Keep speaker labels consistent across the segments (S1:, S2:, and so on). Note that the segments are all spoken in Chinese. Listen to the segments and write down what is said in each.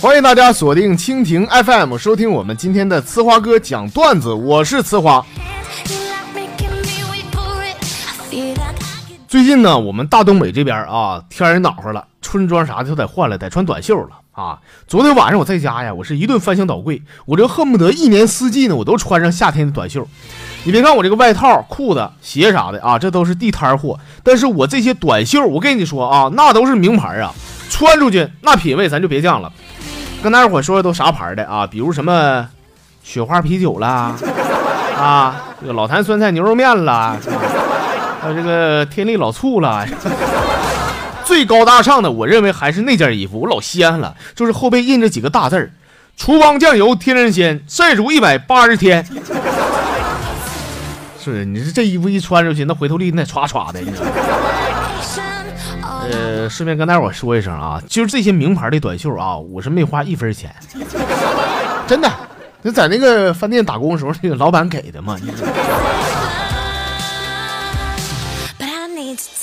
S1: 欢迎大家锁定蜻蜓 FM 收听我们今天的呲花哥讲段子，我是呲花。最近呢，我们大东北这边啊，天也暖和了，春装啥的都得换了，得穿短袖了啊。昨天晚上我在家呀，我是一顿翻箱倒柜，我这恨不得一年四季呢，我都穿上夏天的短袖。你别看我这个外套、裤子、鞋啥的啊，这都是地摊货，但是我这些短袖，我跟你说啊，那都是名牌啊，穿出去那品味咱就别讲了。跟大家伙说的都啥牌的啊？比如什么雪花啤酒啦，啊，这个老坛酸菜牛肉面啦，还有这个天利老醋了。最高大上的，我认为还是那件衣服，我老稀罕了，就是后背印着几个大字儿：厨房酱油天然鲜，晒足一百八十天。是，你说这衣服一穿出去，那回头率那唰唰的。呃，顺便跟大伙说一声啊，就是这些名牌的短袖啊，我是没花一分钱，真的。那在那个饭店打工的时候，那个老板给的嘛。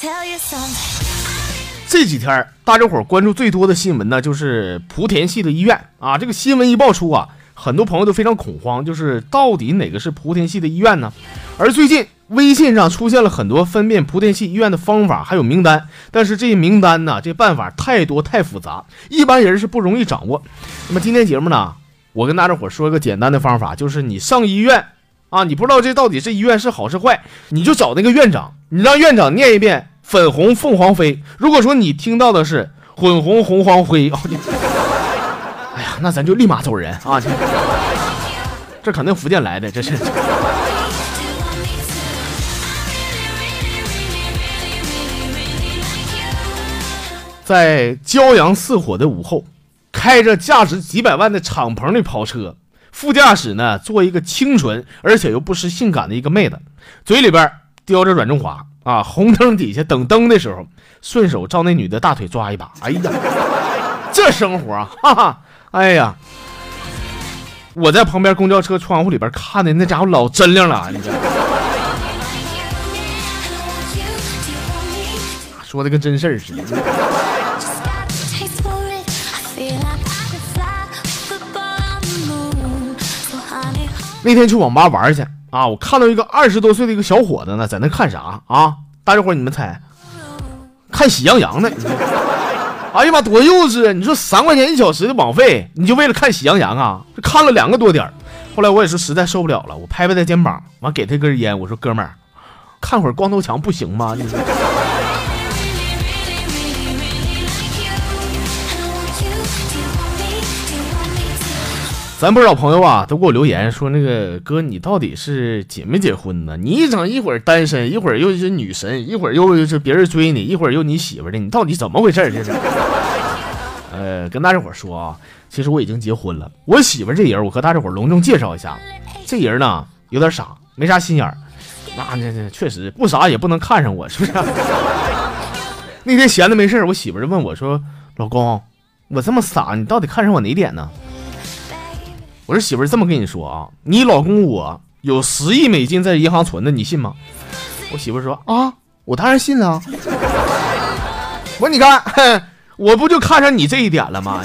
S1: Tell you something. 这几天大家伙关注最多的新闻呢，就是莆田系的医院啊。这个新闻一爆出啊，很多朋友都非常恐慌，就是到底哪个是莆田系的医院呢？而最近。微信上出现了很多分辨莆田系医院的方法，还有名单，但是这些名单呢，这办法太多太复杂，一般人是不容易掌握。那么今天节目呢，我跟大家伙说一个简单的方法，就是你上医院啊，你不知道这到底这医院是好是坏，你就找那个院长，你让院长念一遍“粉红凤凰飞”。如果说你听到的是“混红红黄灰”，哎呀，那咱就立马走人啊！这肯定福建来的，这是。在骄阳似火的午后，开着价值几百万的敞篷的跑车，副驾驶呢坐一个清纯而且又不失性感的一个妹子，嘴里边叼着软中华啊，红灯底下等灯的时候，顺手照那女的大腿抓一把，哎呀，这生活啊，哈哈，哎呀，我在旁边公交车窗户里边看的那家伙老真亮了，你这说的跟真事儿似的。那天去网吧玩去啊，我看到一个二十多岁的一个小伙子呢，在那看啥啊？大家伙你们猜，看喜羊羊呢？哎呀妈，多幼稚啊！你说三块钱一小时的网费，你就为了看喜羊羊啊？这看了两个多点后来我也是实在受不了了，我拍拍他肩膀，完给他一根烟，我说哥们儿，看会儿光头强不行吗？你说。咱不少朋友啊，都给我留言说，那个哥，你到底是结没结婚呢？你一整一会儿单身，一会儿又是女神，一会儿又是别人追你，一会儿又你媳妇的，你到底怎么回事？这是？呃，跟大家伙说啊，其实我已经结婚了。我媳妇这人，我和大家伙隆重介绍一下，这人呢有点傻，没啥心眼儿。那那那确实不傻也不能看上我，是不是？那天闲的没事我媳妇就问我说：“老公，我这么傻，你到底看上我哪点呢？”我说媳妇儿这么跟你说啊，你老公我有十亿美金在银行存的，你信吗？我媳妇儿说啊，我当然信了。我说你看，我不就看上你这一点了吗？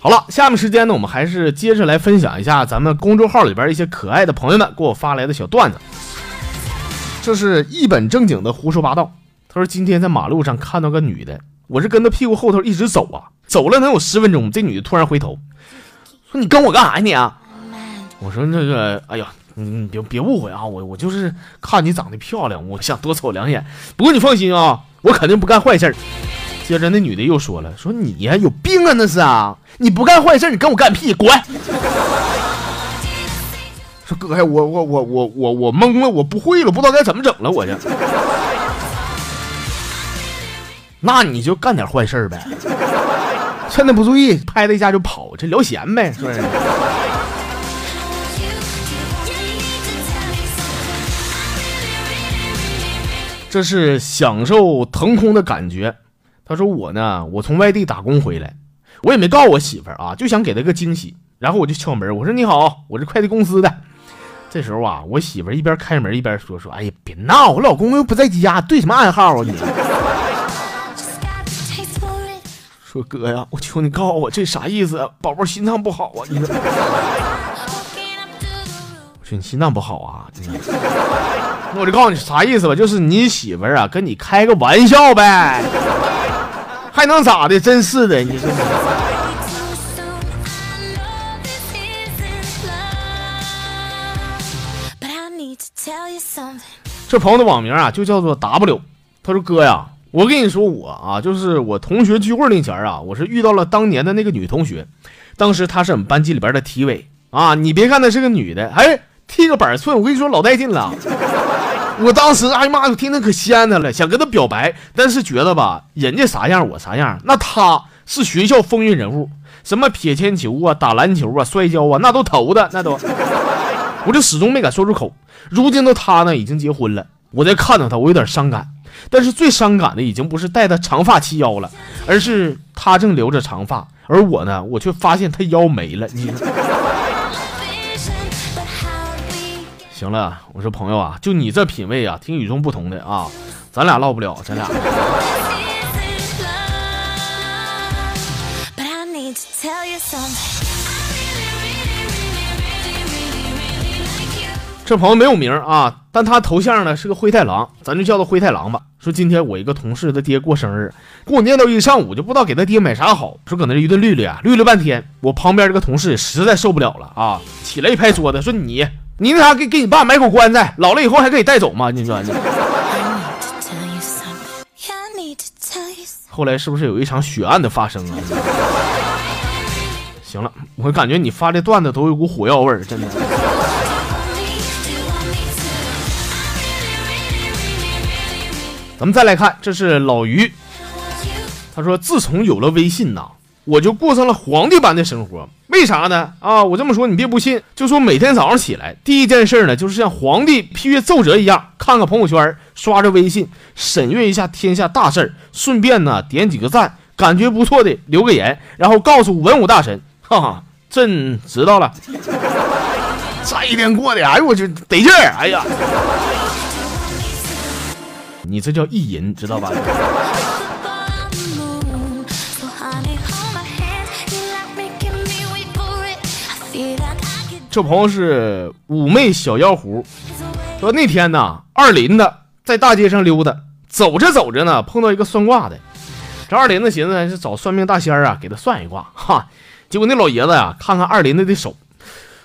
S1: 好了，下面时间呢，我们还是接着来分享一下咱们公众号里边一些可爱的朋友们给我发来的小段子。这是一本正经的胡说八道。他说今天在马路上看到个女的，我是跟他屁股后头一直走啊，走了能有十分钟，这女的突然回头说：“你跟我干啥呀你啊？”我说：“那个，哎呀，你别别误会啊，我我就是看你长得漂亮，我想多瞅两眼。不过你放心啊，我肯定不干坏事。”接着那女的又说了：“说你呀有病啊那是啊，你不干坏事，你跟我干屁，滚！”说哥呀，我我我我我我懵了，我不会了，不知道该怎么整了，我这。那你就干点坏事呗，趁他不注意，拍他一下就跑，这聊闲呗，是不是？这是享受腾空的感觉。他说我呢，我从外地打工回来，我也没告诉我媳妇儿啊，就想给她个惊喜。然后我就敲门，我说你好，我是快递公司的。这时候啊，我媳妇一边开门一边说说，哎呀，别闹，我老公又不在家，对什么暗号啊你？说哥呀，我求你告诉我这啥意思？宝宝心脏不好啊！你说，我说你心脏不好啊？那我就告诉你啥意思吧，就是你媳妇啊跟你开个玩笑呗，还能咋的？真是的，你说。这朋友的网名啊就叫做 W，他说哥呀。我跟你说，我啊，就是我同学聚会那前啊，我是遇到了当年的那个女同学，当时她是我们班级里边的体委啊。你别看她是个女的，哎，剃个板寸，我跟你说老带劲了。我当时，哎呀妈，我听着可仙她了，想跟她表白，但是觉得吧，人家啥样我啥样，那她是学校风云人物，什么撇铅球啊、打篮球啊、摔跤啊，那都投的，那都，我就始终没敢说出口。如今的她呢，已经结婚了，我在看到她，我有点伤感。但是最伤感的已经不是戴的长发齐腰了，而是他正留着长发，而我呢，我却发现他腰没了。你行了，我说朋友啊，就你这品味啊，挺与众不同的啊，咱俩唠不了，咱俩。But I need to tell you something. 这朋友没有名啊，但他头像呢是个灰太狼，咱就叫他灰太狼吧。说今天我一个同事他爹过生日，给我念叨一上午，就不知道给他爹买啥好。说搁那一顿绿绿啊，绿了半天。我旁边这个同事实在受不了了啊，起来一拍桌子说：“你你那啥给给你爸买口棺材，老了以后还可以带走吗？”你说你。后来是不是有一场血案的发生啊？行了，我感觉你发的段子都有股火药味儿，真的。咱们再来看，这是老于，他说：“自从有了微信呐，我就过上了皇帝般的生活。为啥呢？啊，我这么说你别不信，就说每天早上起来第一件事呢，就是像皇帝批阅奏折一样，看看朋友圈，刷着微信，审阅一下天下大事顺便呢点几个赞，感觉不错的留个言，然后告诉文武大臣，哈哈，朕知道了。这一天过的，哎呦我去得劲儿，哎呀。”你这叫意淫，知道吧？这朋友是妩媚小妖狐，说那天呢，二林子在大街上溜达，走着走着呢，碰到一个算卦的。这二林子寻思是找算命大仙儿啊，给他算一卦。哈，结果那老爷子呀，看看二林子的手，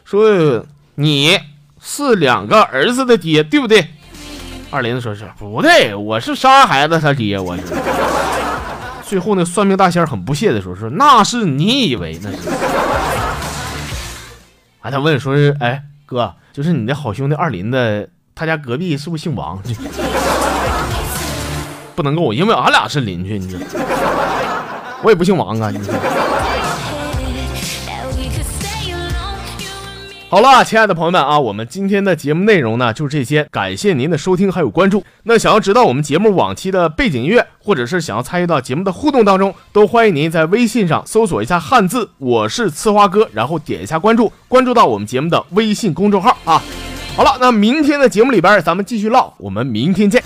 S1: 说你是两个儿子的爹，对不对？二林子说是不对，我是仨孩子他爹，我是。最后那算命大仙很不屑的说说那是你以为那是。啊，他问说是哎哥，就是你的好兄弟二林子，他家隔壁是不是姓王？不能够，因为俺俩是邻居，你知道。我也不姓王啊，你说。好了，亲爱的朋友们啊，我们今天的节目内容呢就是这些，感谢您的收听还有关注。那想要知道我们节目往期的背景音乐，或者是想要参与到节目的互动当中，都欢迎您在微信上搜索一下汉字“我是呲花哥”，然后点一下关注，关注到我们节目的微信公众号啊。好了，那明天的节目里边咱们继续唠，我们明天见。